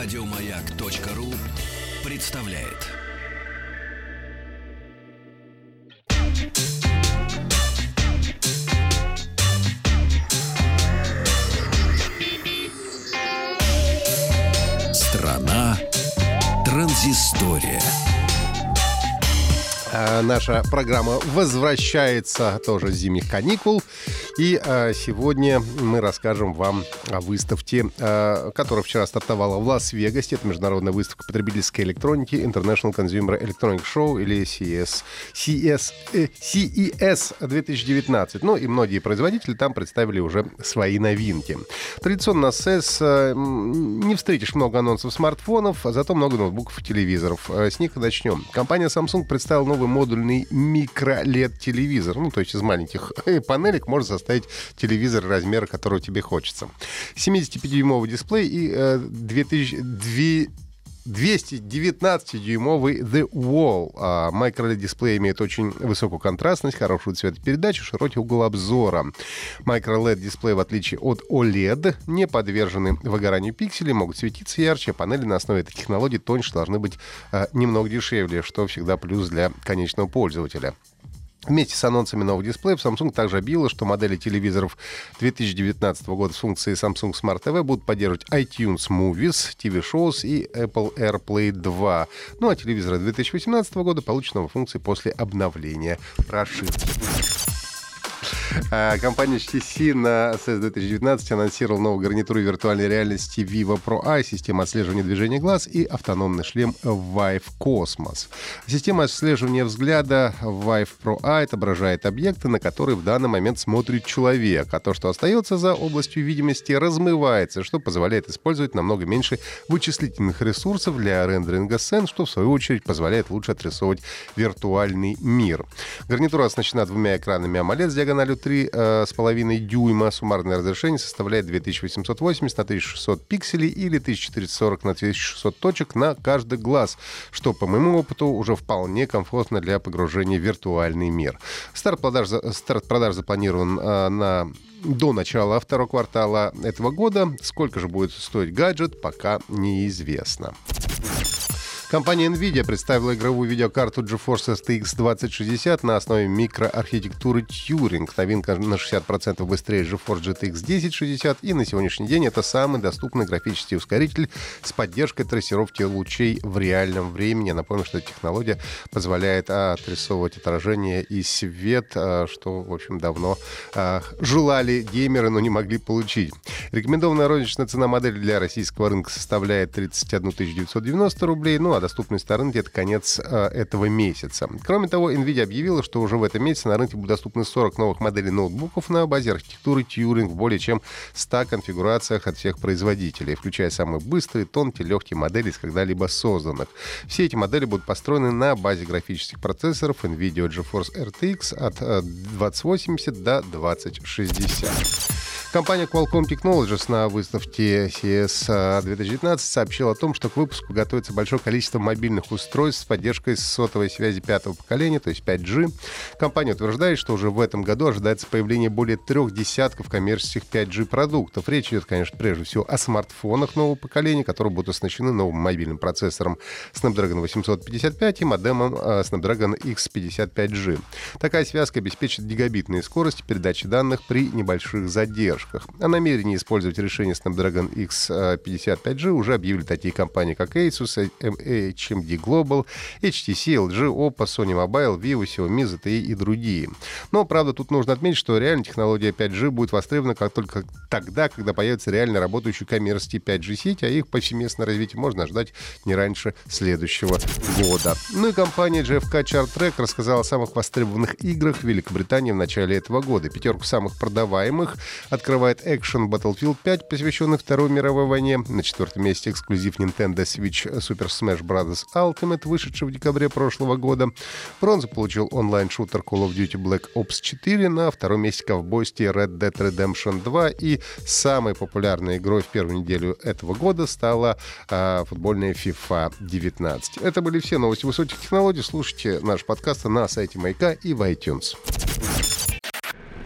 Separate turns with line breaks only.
Радиомаяк.ру представляет. Страна транзистория.
А, Наша программа возвращается тоже с зимних каникул. И а, сегодня мы расскажем вам о выставке, а, которая вчера стартовала в Лас-Вегасе. Это международная выставка потребительской электроники International Consumer Electronic Show или CS, CS, э, CES 2019. Ну и многие производители там представили уже свои новинки. Традиционно на CES э, не встретишь много анонсов смартфонов, а зато много ноутбуков и телевизоров. Э, С них и начнем. Компания Samsung представила новый модульный микро-LED-телевизор. Ну, то есть из маленьких э, панелек можно составить телевизор размера, которого тебе хочется. 75-дюймовый дисплей и э, 2000, 219-дюймовый The Wall. А, Micro-LED-дисплей имеет очень высокую контрастность, хорошую цветопередачу, широкий угол обзора. Micro-LED-дисплей, в отличие от OLED, не подвержены выгоранию пикселей, могут светиться ярче, а панели на основе этой технологии тоньше должны быть а, немного дешевле, что всегда плюс для конечного пользователя. Вместе с анонсами новых дисплеев Samsung также объявила, что модели телевизоров 2019 года с функцией Samsung Smart TV будут поддерживать iTunes Movies, TV Shows и Apple AirPlay 2. Ну а телевизоры 2018 года получат новые функции после обновления прошивки. А, Компания HTC на CES 2019 анонсировала новую гарнитуру виртуальной реальности Vivo Pro Eye, систему отслеживания движения глаз и автономный шлем Vive Cosmos. Система отслеживания взгляда Vive Pro Eye отображает объекты, на которые в данный момент смотрит человек, а то, что остается за областью видимости, размывается, что позволяет использовать намного меньше вычислительных ресурсов для рендеринга сцен, что в свою очередь позволяет лучше отрисовывать виртуальный мир. Гарнитура оснащена двумя экранами AMOLED с диагональю 3,5 дюйма. Суммарное разрешение составляет 2880 на 1600 пикселей или 1440 на 1600 точек на каждый глаз, что, по моему опыту, уже вполне комфортно для погружения в виртуальный мир. Старт продаж, старт продаж запланирован э, на до начала второго квартала этого года. Сколько же будет стоить гаджет, пока неизвестно. Компания NVIDIA представила игровую видеокарту GeForce RTX 2060 на основе микроархитектуры Turing. Новинка на 60% быстрее GeForce GTX 1060 и на сегодняшний день это самый доступный графический ускоритель с поддержкой трассировки лучей в реальном времени. Напомню, что технология позволяет а, отрисовывать отражение и свет, а, что, в общем, давно а, желали геймеры, но не могли получить. Рекомендованная розничная цена модели для российского рынка составляет 31 990 рублей, ну а доступность на рынке это конец э, этого месяца. Кроме того, Nvidia объявила, что уже в этом месяце на рынке будут доступны 40 новых моделей ноутбуков на базе архитектуры Turing в более чем 100 конфигурациях от всех производителей, включая самые быстрые, тонкие, легкие модели из когда-либо созданных. Все эти модели будут построены на базе графических процессоров NVIDIA GeForce RTX от э, 2080 до 2060. Компания Qualcomm Technologies на выставке CES 2019 сообщила о том, что к выпуску готовится большое количество мобильных устройств с поддержкой сотовой связи пятого поколения, то есть 5G. Компания утверждает, что уже в этом году ожидается появление более трех десятков коммерческих 5G продуктов. Речь идет, конечно, прежде всего о смартфонах нового поколения, которые будут оснащены новым мобильным процессором Snapdragon 855 и модемом э, Snapdragon X55G. Такая связка обеспечит гигабитные скорости передачи данных при небольших задержках. О намерении использовать решение Snapdragon X55G уже объявили такие компании, как Asus, HMD Global, HTC, LG, Oppo, Sony Mobile, Vivo, Xiaomi, ZTE и другие. Но, правда, тут нужно отметить, что реально технология 5G будет востребована как только тогда, когда появится реально работающий коммерческий 5G сеть, а их повсеместное развитие можно ожидать не раньше следующего года. Ну и компания GFK Chart Track рассказала о самых востребованных играх Великобритании в начале этого года. Пятерку самых продаваемых открывает Action Battlefield 5, посвященный Второй мировой войне. На четвертом месте эксклюзив Nintendo Switch Super Smash Bros. Ultimate, вышедший в декабре прошлого года. Бронзу получил онлайн-шутер Call of Duty Black Ops 4. На втором месте ковбойский Red Dead Redemption 2. И самой популярной игрой в первую неделю этого года стала а, футбольная FIFA 19. Это были все новости высоких технологий. Слушайте наш подкаст на сайте Маяка и в iTunes.